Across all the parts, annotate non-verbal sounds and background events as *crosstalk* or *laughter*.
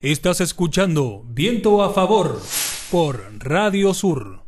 Estás escuchando Viento a Favor por Radio Sur.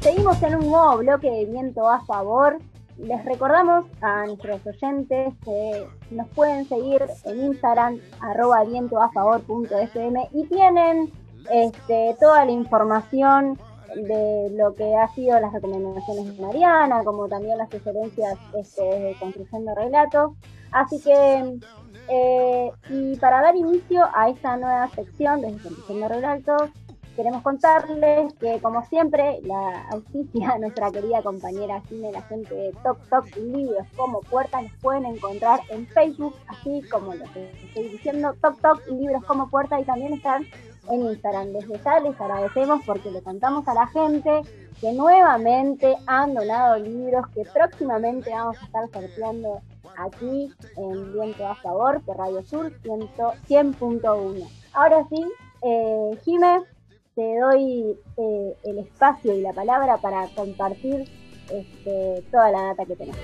Seguimos en un nuevo bloque de Viento a Favor. Les recordamos a nuestros oyentes que nos pueden seguir en Instagram, arroba vientoafavor.fm y tienen este, toda la información de lo que ha sido las recomendaciones de Mariana, como también las sugerencias este, de construyendo relatos. Así que, eh, y para dar inicio a esta nueva sección de construyendo relatos, queremos contarles que, como siempre, la auspicia *laughs* nuestra querida compañera Cine, la gente de Top Top Libros como Puerta, los pueden encontrar en Facebook, así como lo que estoy diciendo, Top Top Libros como Puerta, y también están en Instagram. Desde ya les agradecemos porque le contamos a la gente que nuevamente han donado libros que próximamente vamos a estar sorteando aquí en Viento a Favor por Radio Sur 100.1. Ahora sí, eh, te doy eh, el espacio y la palabra para compartir este, toda la data que tenemos.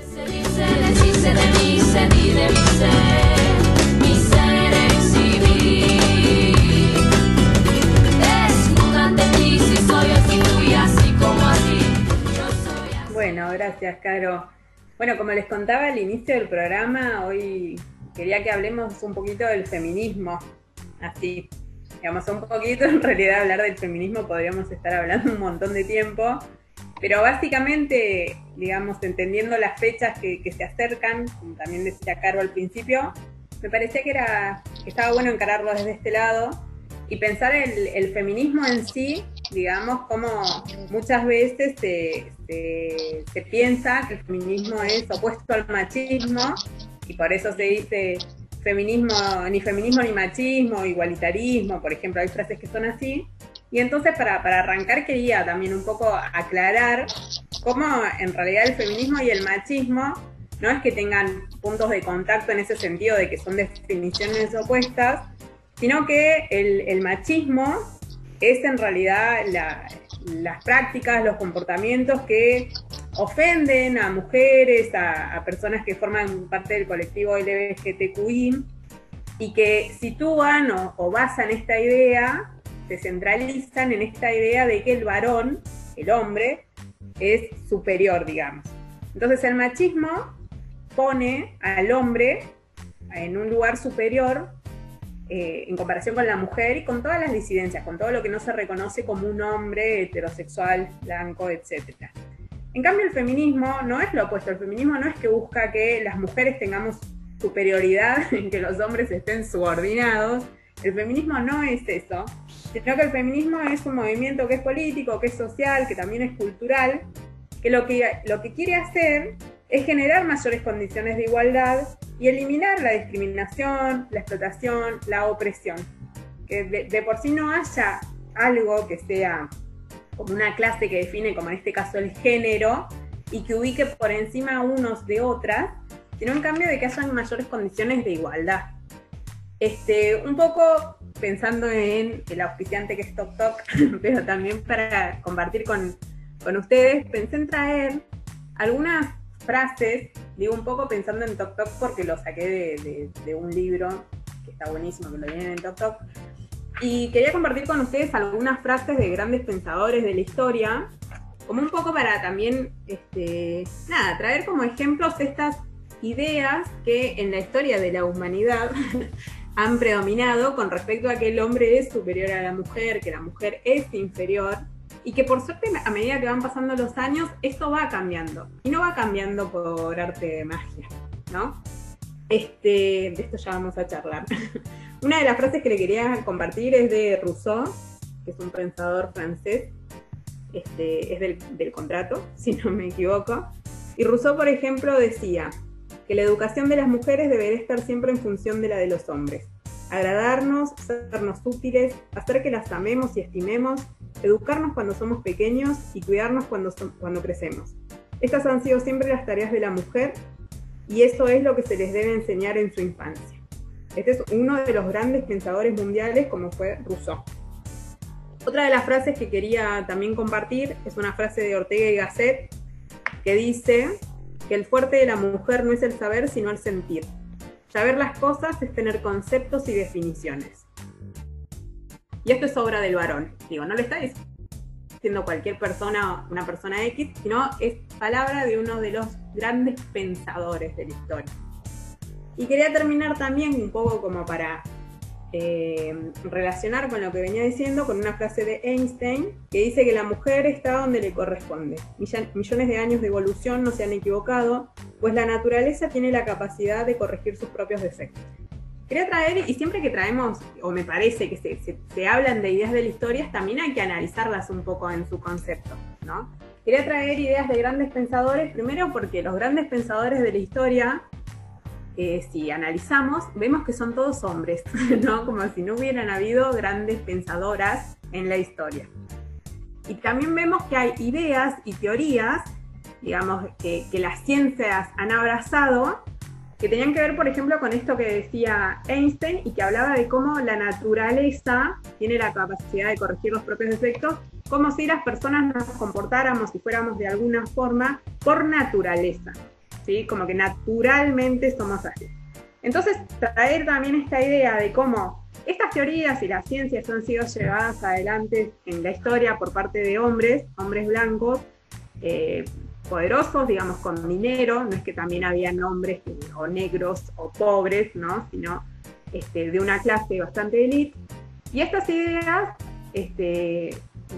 Bueno, gracias, Caro. Bueno, como les contaba al inicio del programa, hoy quería que hablemos un poquito del feminismo. Así, digamos, un poquito, *laughs* en realidad hablar del feminismo podríamos estar hablando un montón de tiempo, pero básicamente, digamos, entendiendo las fechas que, se acercan, como también decía Caro al principio, me parecía que, era, que estaba bueno encararlo desde este lado y pensar el, el feminismo en sí, digamos, como muchas veces se, se, piensa que el feminismo es opuesto al machismo y por eso se dice feminismo, ni feminismo ni machismo, igualitarismo, por ejemplo, hay frases que son así. Y entonces para, para arrancar quería también un poco aclarar cómo en realidad el feminismo y el machismo no es que tengan puntos de contacto en ese sentido de que son definiciones opuestas, sino que el, machismo es en realidad las prácticas, los comportamientos que ofenden a mujeres, a, personas que forman parte del colectivo LGBTQI y que sitúan o, o basan esta idea, se centralizan en esta idea de que el varón, el hombre, es superior, digamos. Entonces el machismo pone al hombre en un lugar superior eh, en comparación con la mujer y con todas las disidencias, con todo lo que no se reconoce como un hombre heterosexual, blanco, etc. En cambio, el feminismo no es lo opuesto. El feminismo no es que busca que las mujeres tengamos superioridad, *laughs* en que los hombres estén subordinados. El feminismo no es eso, sino que el feminismo es un movimiento que es político, que es social, que también es cultural, que lo que, lo que quiere hacer es generar mayores condiciones de igualdad y eliminar la discriminación, la explotación, la opresión. Que de, por sí no haya algo que sea como una clase que define, como en este caso, el género y que ubique por encima unos de otras, sino en cambio de que haya mayores condiciones de igualdad. Este, un poco pensando en el auspiciante que es Tok Tok, *laughs* pero también para compartir con, con ustedes, pensé en traer algunas frases, digo un poco pensando en Tok Tok porque lo saqué de, un libro que está buenísimo, que lo vienen en Tok Tok. Y quería compartir con ustedes algunas frases de grandes pensadores de la historia, como un poco para también, este, nada, traer como ejemplos estas ideas que en la historia de la humanidad *laughs* han predominado con respecto a que el hombre es superior a la mujer, que la mujer es inferior y que por suerte a medida que van pasando los años, esto va cambiando. Y no va cambiando por arte de magia, ¿no? Este, de esto ya vamos a charlar. *laughs* Una de las frases que le quería compartir es de Rousseau, que es un pensador francés, este, es del, del contrato, *laughs* si no me equivoco. Y Rousseau, por ejemplo, decía que la educación de las mujeres debería estar siempre en función de la de los hombres. Agradarnos, sernos útiles, hacer que las amemos y estimemos, educarnos cuando somos pequeños y cuidarnos cuando, cuando crecemos. Estas han sido siempre las tareas de la mujer y eso es lo que se les debe enseñar en su infancia. Este es uno de los grandes pensadores mundiales como fue Rousseau. Otra de las frases que quería también compartir es una frase de Ortega y Gasset que dice que el fuerte de la mujer no es el saber, sino el sentir. Saber las cosas es tener conceptos y definiciones. Y esto es obra del varón. Digo, no le está diciendo cualquier persona, una persona X, sino es palabra de uno de los grandes pensadores de la historia. Y quería terminar también un poco como para eh, relacionar con lo que venía diciendo con una frase de Einstein que dice que la mujer está donde le corresponde. Millones de años de evolución no se han equivocado, pues la naturaleza tiene la capacidad de corregir sus propios defectos. Quería traer, y siempre que traemos, o me parece que se, se, hablan de ideas de la historia, también hay que analizarlas un poco en su concepto, ¿no? Quería traer ideas de grandes pensadores, primero porque los grandes pensadores de la historia si analizamos, vemos que son todos hombres, *laughs* ¿no? Como si no hubieran habido grandes pensadoras en la historia. Y también vemos que hay ideas y teorías, digamos, que, que las ciencias han abrazado, que tenían que ver, por ejemplo, con esto que decía Einstein y que hablaba de cómo la naturaleza tiene la capacidad de corregir los propios defectos, como si las personas nos comportáramos y fuéramos de alguna forma por naturaleza. Como que naturalmente somos así. Entonces, traer también esta idea de cómo estas teorías y las ciencias han sido llevadas adelante en la historia por parte de hombres, hombres blancos, eh, poderosos, digamos, con dinero, no es que también había hombres o negros o pobres, ¿no? Sino este, de una clase bastante elite. Y estas ideas este,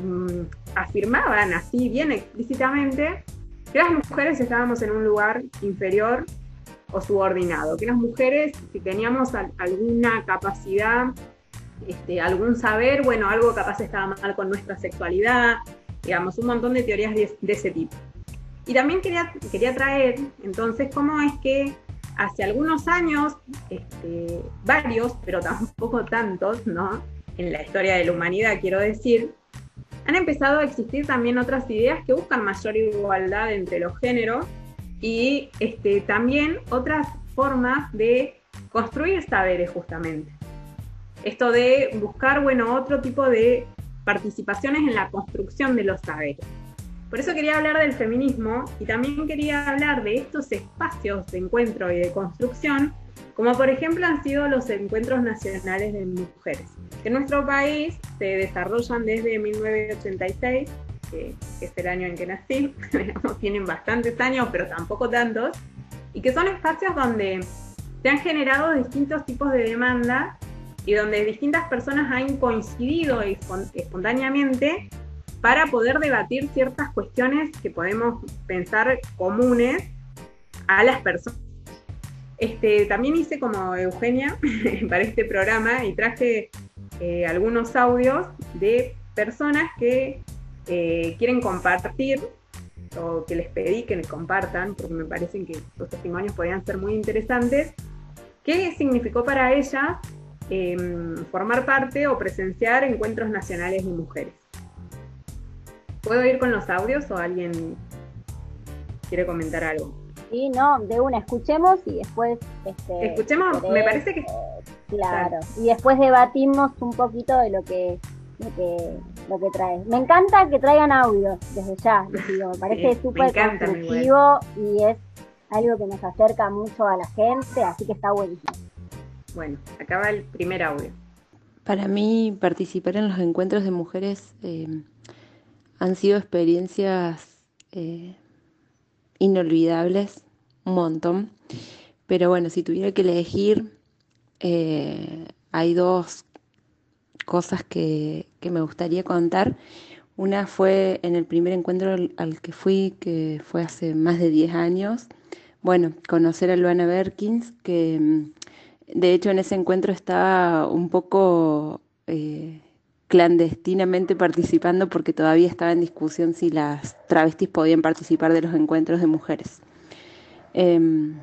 mm, afirmaban así bien explícitamente que las mujeres estábamos en un lugar inferior o subordinado, que las mujeres, si teníamos alguna capacidad, este, algún saber, bueno, algo capaz estaba mal con nuestra sexualidad, digamos, un montón de teorías de, ese tipo. Y también quería, quería traer, entonces, cómo es que hace algunos años, este, varios, pero tampoco tantos, ¿no? En la historia de la humanidad, quiero decir, han empezado a existir también otras ideas que buscan mayor igualdad entre los géneros y este, también otras formas de construir saberes justamente. Esto de buscar, bueno, otro tipo de participaciones en la construcción de los saberes. Por eso quería hablar del feminismo y también quería hablar de estos espacios de encuentro y de construcción, como por ejemplo han sido los encuentros nacionales de mujeres. En nuestro país se desarrollan desde 1986, que es el año en que nací, *laughs* tienen bastantes años, pero tampoco tantos, y que son espacios donde se han generado distintos tipos de demandas y donde distintas personas han coincidido espontáneamente para poder debatir ciertas cuestiones que podemos pensar comunes a las personas. Este, también hice como Eugenia *laughs* para este programa y traje eh, algunos audios de personas que eh, quieren compartir o que les pedí que me compartan, porque me parecen que los testimonios podrían ser muy interesantes, qué significó para ellas em, formar parte o presenciar encuentros nacionales de mujeres. ¿Puedo ir con los audios o alguien quiere comentar algo? Sí, no, de una, escuchemos y después... Este, escuchemos, me parece que... claro, y después debatimos un poquito de lo que, lo que, lo que trae. Me encanta que traigan audios desde ya, digo, me *laughs* parece súper constructivo y es algo que nos acerca mucho a la gente, así que está buenísimo. Bueno, acaba el primer audio. Para mí, participar en los encuentros de mujeres eh, han sido experiencias eh, inolvidables, un montón. Pero bueno, si tuviera que elegir, eh, hay dos cosas que, me gustaría contar. Una fue en el primer encuentro al, que fui, que fue hace más de 10 años. Bueno, conocer a Luana Berkins, que mm, de hecho en ese encuentro estaba un poco eh, clandestinamente participando porque todavía estaba en discusión si las travestis podían participar de los encuentros de mujeres. Em,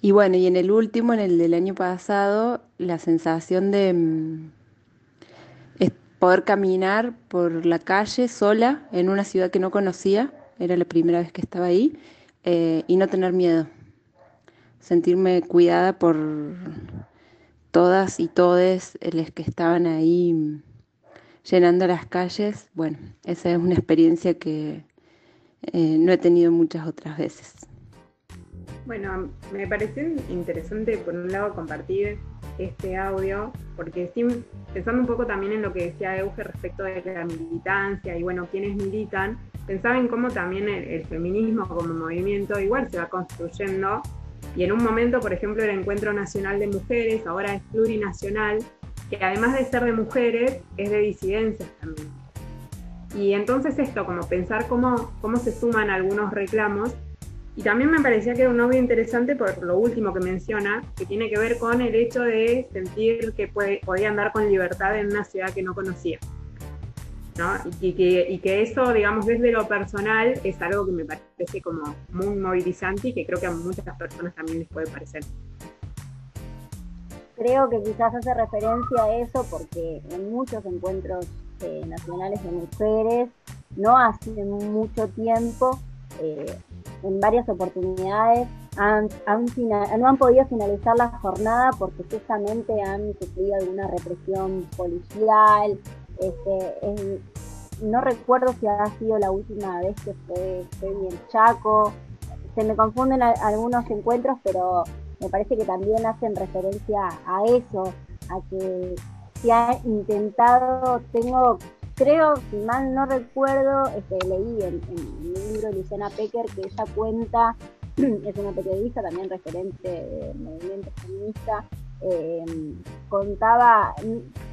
y bueno, y en el último, en el del año pasado, la sensación de em, poder caminar por la calle sola en una ciudad que no conocía, era la primera vez que estaba ahí, eh, y no tener miedo, sentirme cuidada por todas y todes los que estaban ahí llenando las calles. Bueno, esa es una experiencia que eh, no he tenido muchas otras veces. Bueno, me pareció interesante por un lado compartir este audio, porque pensando un poco también en lo que decía Euge respecto de la militancia y bueno, quienes militan, pensaba en cómo también el, feminismo como movimiento igual se va construyendo y en un momento, por ejemplo, el Encuentro Nacional de Mujeres, ahora es plurinacional, que además de ser de mujeres, es de disidencias también. Y entonces esto, como pensar cómo, cómo se suman algunos reclamos, y también me parecía que era un audio interesante por lo último que menciona, que tiene que ver con el hecho de sentir que puede, podía andar con libertad en una ciudad que no conocía. ¿no? Y, que, y que eso, digamos, desde lo personal es algo que me parece como muy movilizante y que creo que a muchas personas también les puede parecer. Creo que quizás hace referencia a eso porque en muchos encuentros eh, nacionales de mujeres, no hace mucho tiempo, eh, en varias oportunidades han, no han podido finalizar la jornada porque justamente han sufrido alguna represión policial. Este, no recuerdo si ha sido la última vez que fue, en Chaco. Se me confunden algunos encuentros, pero me parece que también hacen referencia a eso, a que se ha intentado, tengo creo, si mal no recuerdo, este, leí en, en, el libro Luciana Pecker que ella cuenta, *clears throat* es una periodista también referente del movimiento feminista, eh, contaba,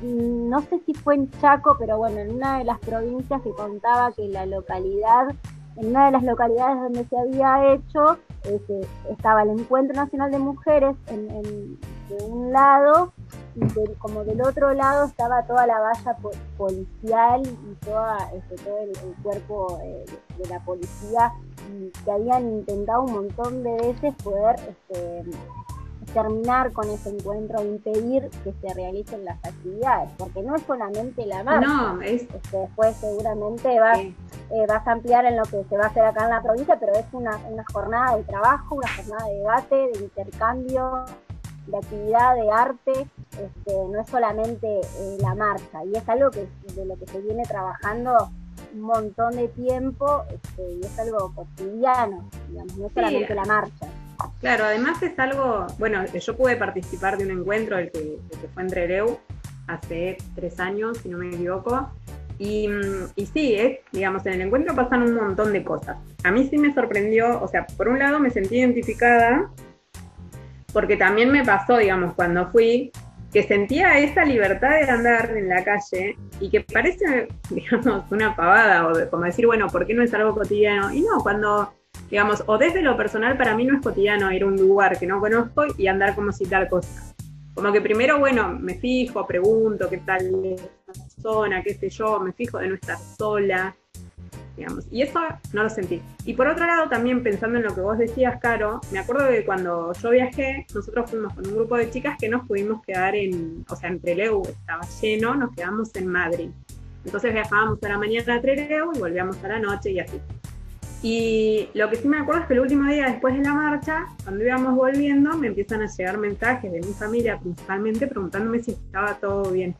no sé si fue en Chaco, pero bueno, en una de las provincias que contaba que la localidad, en una de las localidades donde se había hecho, este, estaba el Encuentro Nacional de Mujeres en, de un lado y como del otro lado estaba toda la valla policial y toda, este, todo el, cuerpo eh, de, la policía que habían intentado un montón de veces poder este, terminar con ese encuentro, impedir que se realicen las actividades, porque no es solamente la marcha, no, es... Este, después seguramente vas, eh, vas a ampliar en lo que se va a hacer acá en la provincia, pero es una, una jornada de trabajo, una jornada de debate, de intercambio, de actividad, de arte, este, no es solamente eh, la marcha, y es algo que de lo que se viene trabajando un montón de tiempo este, y es algo cotidiano, digamos, no es solamente la marcha. Claro, además es algo, bueno, yo pude participar de un encuentro, el que, fue en Trereu, hace tres años, si no me equivoco, y, y, sí, es, digamos, en el encuentro pasan un montón de cosas. A mí sí me sorprendió, o sea, por un lado me sentí identificada porque también me pasó, digamos, cuando fui, que sentía esa libertad de andar en la calle y que parece, *laughs* digamos, una pavada, o como decir, bueno, ¿por qué no es algo cotidiano? Y no, cuando, digamos, o desde lo personal, para mí no es cotidiano ir a un lugar que no conozco y andar como si tal cosa. Como que primero, bueno, me fijo, pregunto qué tal es la zona, qué sé yo, me fijo de no estar sola, y eso no lo sentí. Y por otro lado, también pensando en lo que vos decías, Caro, me acuerdo que cuando yo viajé, nosotros fuimos con un grupo de chicas que nos pudimos quedar en, o sea, en Trelew estaba lleno, nos quedamos en Madrid. Entonces viajábamos a la mañana a Trelew y volvíamos a la noche y así. Y lo que sí me acuerdo es que el último día después de la marcha, cuando íbamos volviendo, me empiezan a llegar mensajes de mi familia principalmente preguntándome si estaba todo bien.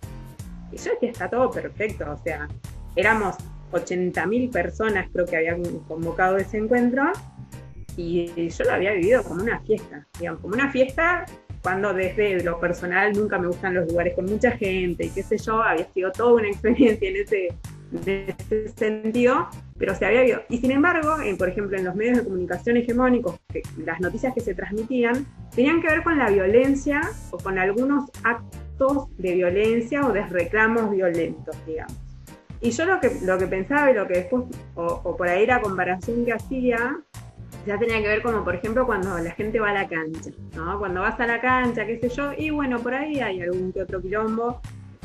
Y yo decía, está todo perfecto, o sea, éramos 80.000 personas creo que habían convocado ese encuentro y yo lo había vivido como una fiesta, digamos, como una fiesta cuando desde lo personal nunca me gustan los lugares con mucha gente y qué sé yo, había sido toda una experiencia en ese, ese sentido, pero se había vivido. Y sin embargo, por ejemplo, en los medios de comunicación hegemónicos, las noticias que se transmitían tenían que ver con la violencia o con algunos actos de violencia o de reclamos violentos, digamos. Y yo lo que, lo que pensaba y lo que después, o, por ahí la comparación que hacía, ya tenía que ver como, por ejemplo, cuando la gente va a la cancha, ¿no? Cuando vas a la cancha, qué sé yo, y bueno, por ahí hay algún que otro quilombo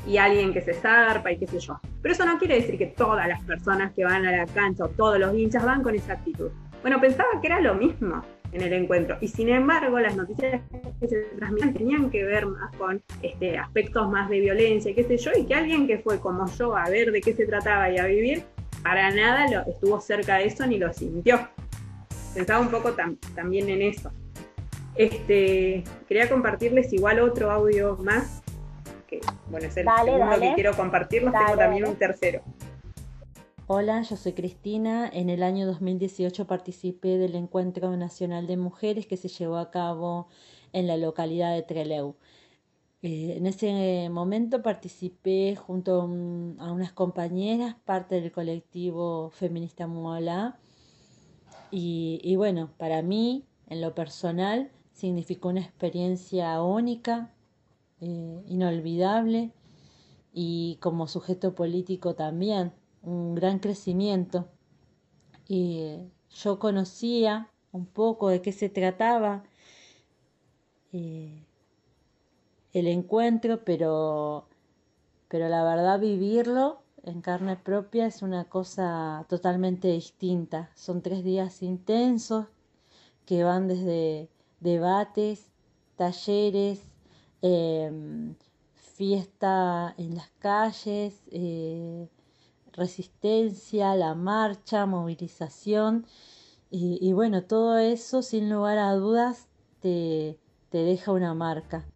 y alguien que se zarpa y qué sé yo. Pero eso no quiere decir que todas las personas que van a la cancha o todos los hinchas van con esa actitud. Bueno, pensaba que era lo mismo en el encuentro. Y sin embargo, las noticias que se transmitían tenían que ver más con este, aspectos más de violencia, qué sé yo, y que alguien que fue como yo a ver de qué se trataba y a vivir, para nada lo, estuvo cerca de eso ni lo sintió. Pensaba un poco también en eso. Este, quería compartirles igual otro audio más que bueno, es el segundo que quiero compartirlos, tengo también un tercero. Hola, yo soy Cristina. En el año 2018 participé del Encuentro Nacional de Mujeres que se llevó a cabo en la localidad de Trelew. Eh, en ese momento participé junto a unas compañeras, parte del colectivo feminista Muala. Y, y bueno, para mí, en lo personal, significó una experiencia única, eh, inolvidable y como sujeto político también un gran crecimiento. Y yo conocía un poco de qué se trataba eh, el encuentro, pero, pero la verdad vivirlo en carne propia es una cosa totalmente distinta. Son tres días intensos que van desde debates, talleres, em, fiesta en las calles, eh, resistencia, la marcha, movilización y, bueno, todo eso sin lugar a dudas te, te deja una marca.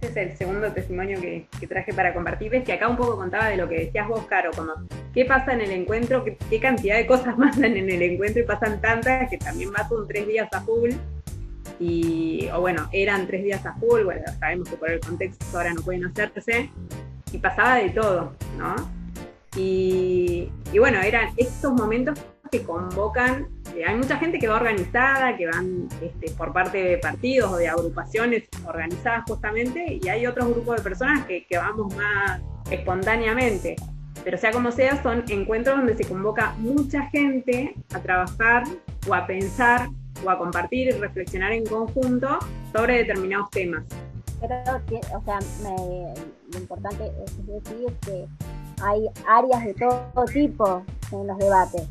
Este es el segundo testimonio que, traje para compartir. Es que acá un poco contaba de lo que decías vos, Caro, como qué pasa en el encuentro, qué, cantidad de cosas *laughs* pasan en el encuentro y pasan tantas que también va con tres días a full. Y, o bueno, eran tres días a full, bueno, sabemos que por el contexto ahora no pueden hacerse. Y pasaba de todo, ¿no? Y, bueno, eran estos momentos que convocan, eh, hay mucha gente que va organizada, que van este, por parte de partidos o de agrupaciones organizadas justamente, y hay otros grupos de personas que, que vamos más espontáneamente. Pero sea como sea, son encuentros donde se convoca mucha gente a trabajar o a pensar o a compartir y reflexionar en conjunto sobre determinados temas. Pero, o sea, lo importante es decir que hay áreas de todo tipo en los debates.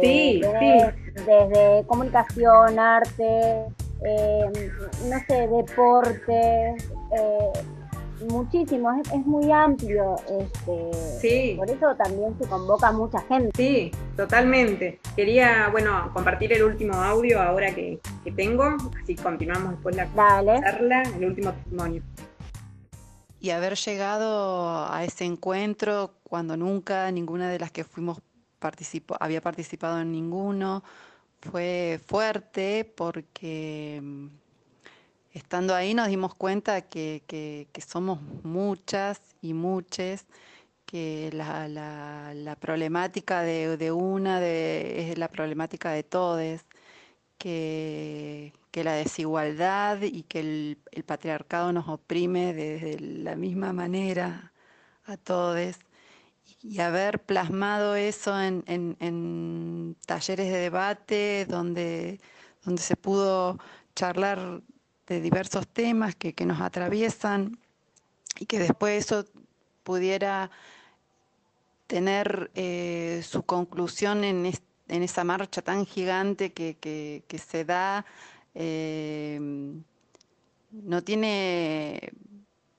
Sí, eh, desde, comunicación, arte, eh, no sé, deporte, eh, muchísimo, es, muy amplio. Este, sí. Por eso también se convoca mucha gente. Sí, totalmente. Quería, bueno, compartir el último audio ahora que, tengo, así continuamos después la charla, el último testimonio y haber llegado a ese encuentro cuando nunca ninguna de las que fuimos participó, había participado en ninguno fue fuerte porque estando ahí nos dimos cuenta que, somos muchas y muchas, que la, problemática de, una es la problemática de todos, que, la desigualdad y que el, patriarcado nos oprime de la misma manera a todos y haber plasmado eso en, talleres de debate donde, donde se pudo charlar de diversos temas que, nos atraviesan y que después eso pudiera tener eh, su conclusión en, en, esa marcha tan gigante que, que se da Em, no tiene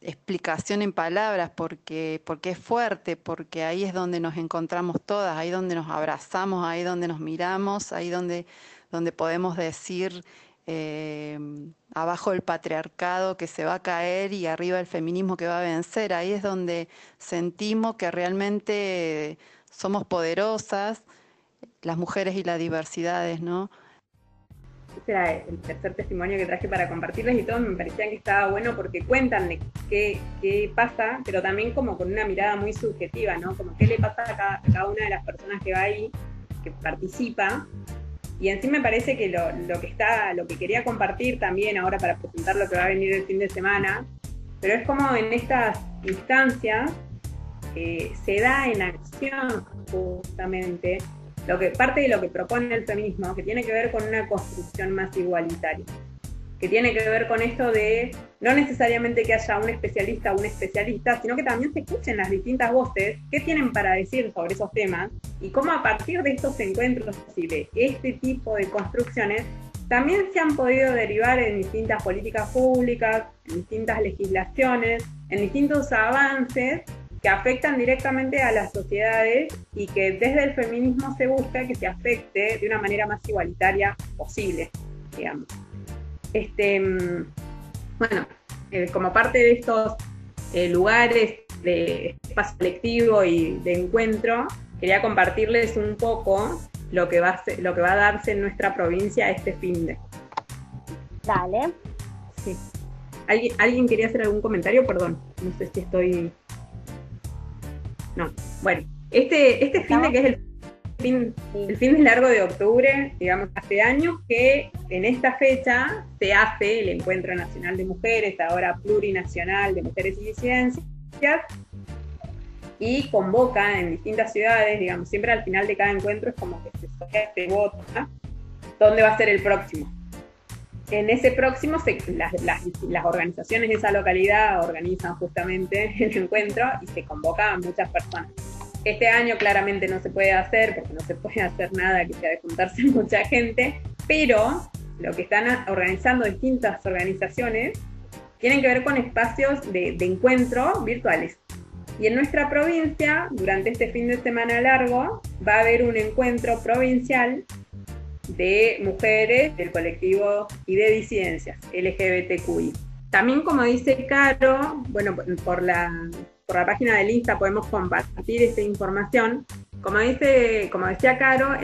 explicación en palabras porque, porque es fuerte, porque ahí es donde nos encontramos todas, ahí donde nos abrazamos, ahí donde nos miramos, ahí donde, donde podemos decir em, abajo el patriarcado que se va a caer y arriba el feminismo que va a vencer, ahí es donde sentimos que realmente somos poderosas, las mujeres y las diversidades, ¿no? Este era el tercer testimonio que traje para compartirles y todos me parecían que estaba bueno porque cuentan de qué, qué pasa, pero también como con una mirada muy subjetiva, ¿no? Como qué le pasa a cada, una de las personas que va ahí, que participa. Y en sí me parece que lo, lo, que está, lo que quería compartir también ahora para presentar lo que va a venir el fin de semana, pero es como en estas instancias eh, se da en acción justamente lo que, parte de lo que propone el feminismo, que tiene que ver con una construcción más igualitaria, que tiene que ver con esto de no necesariamente que haya un especialista o un especialista, sino que también se escuchen las distintas voces, qué tienen para decir sobre esos temas y cómo a partir de estos encuentros y de este tipo de construcciones también se han podido derivar en distintas políticas públicas, en distintas legislaciones, en distintos avances que afectan directamente a las sociedades y que desde el feminismo se busca que se afecte de una manera más igualitaria posible, digamos. Este, mm, bueno, eh, como parte de estos eh, lugares de espacio colectivo y de encuentro, quería compartirles un poco lo que va a, lo que va a darse en nuestra provincia este fin de. Dale. Sí. ¿Alguien, ¿Alguien quería hacer algún comentario? Perdón, no sé si estoy... No, bueno, este, este fin de que es el fin, el fin de largo de octubre, digamos, hace años que en esta fecha se hace el Encuentro Nacional de Mujeres, ahora plurinacional de mujeres y disidencias, y convoca en distintas ciudades, digamos, siempre al final de cada encuentro es como que se, vota dónde va a ser el próximo. En ese próximo, las, las, organizaciones de esa localidad organizan justamente *laughs* el encuentro y se convoca a muchas personas. Este año claramente no se puede hacer porque no se puede *laughs* hacer nada que sea de juntarse *laughs* mucha gente, pero lo que están organizando distintas organizaciones tienen que ver con espacios de, de encuentro virtuales. Y en nuestra provincia, durante este fin de semana largo, va a haber un encuentro provincial de mujeres del colectivo y de disidencias LGBTQI. También, como dice Caro, bueno, por la, por la página del Insta podemos compartir esta información. Como, dice, como decía Caro,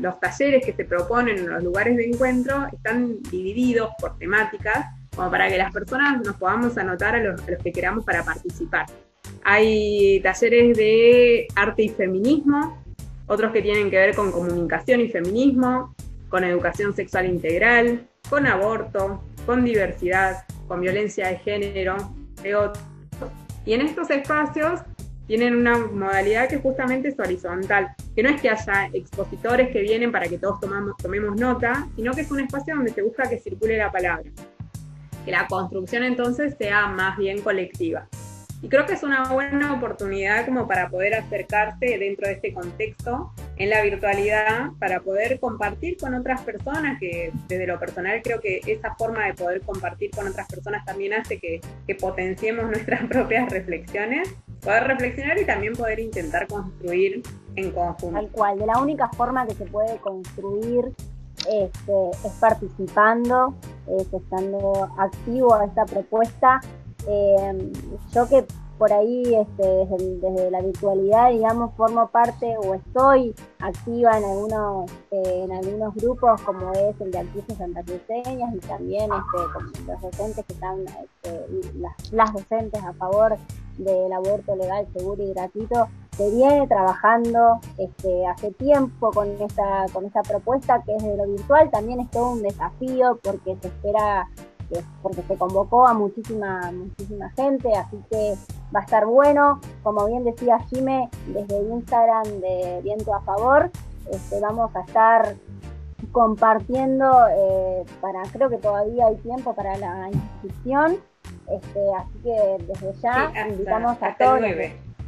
los talleres que se proponen en los lugares de encuentro están divididos por temáticas, como para que las personas nos podamos anotar a los que queramos para participar. Hay talleres de arte y feminismo, otros que tienen que ver con comunicación y feminismo, con educación sexual integral, con aborto, con diversidad, con violencia de género, de otros. Y en estos espacios tienen una modalidad que justamente es horizontal, que no es que haya expositores que vienen para que todos tomamos, tomemos nota, sino que es un espacio donde se busca que circule la palabra, que la construcción entonces sea más bien colectiva. Y creo que es una buena oportunidad como para poder acercarse dentro de este contexto en la virtualidad, para poder compartir con otras personas, que desde lo personal creo que esa forma de poder compartir con otras personas también hace que, que potenciemos *laughs* nuestras propias reflexiones, poder reflexionar y también poder intentar construir en conjunto. Tal cual, de la única forma que se puede construir este, es participando, es estando activo a esta propuesta yo que por ahí este, desde, la virtualidad, digamos, formo parte o estoy activa en algunos, eh, en algunos grupos como es el de actrices santacruceñas y también este, los docentes que están, este, las, las docentes a favor del aborto legal, seguro y gratuito, se viene trabajando este, hace tiempo con esta, con esta propuesta que es de lo virtual, también es todo un desafío porque se espera porque se convocó a muchísima, muchísima gente, así que va a estar bueno. Como bien decía Jime, desde Instagram de Viento a Favor, este, vamos a estar compartiendo eh, para, creo que todavía hay tiempo para la inscripción, este, así que desde ya invitamos a todos.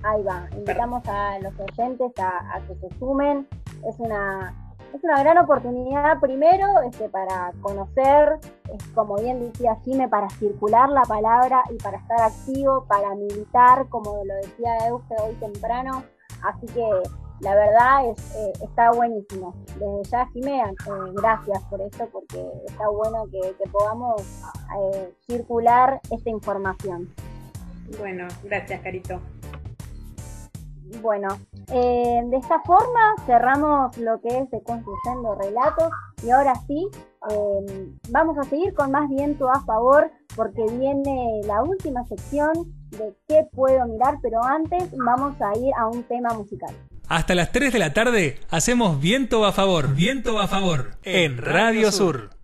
Ahí va, invitamos a los oyentes a, a que se sumen. Es una es una gran oportunidad primero este, para conocer, como bien decía Jime, para circular la palabra y para estar activo, para militar, como lo decía Euge hoy temprano. Así que la verdad es, eh, está buenísimo. Desde ya, Jime, eh, gracias por esto, porque está bueno que, podamos eh, circular esta información. Bueno, gracias, Carito. Bueno, eh, de esta forma cerramos lo que es de construyendo relatos y ahora sí eh, vamos a seguir con más viento a favor porque viene la última sección de qué puedo mirar, pero antes vamos a ir a un tema musical. Hasta las 3 de la tarde hacemos viento a favor, viento a favor en Radio Sur.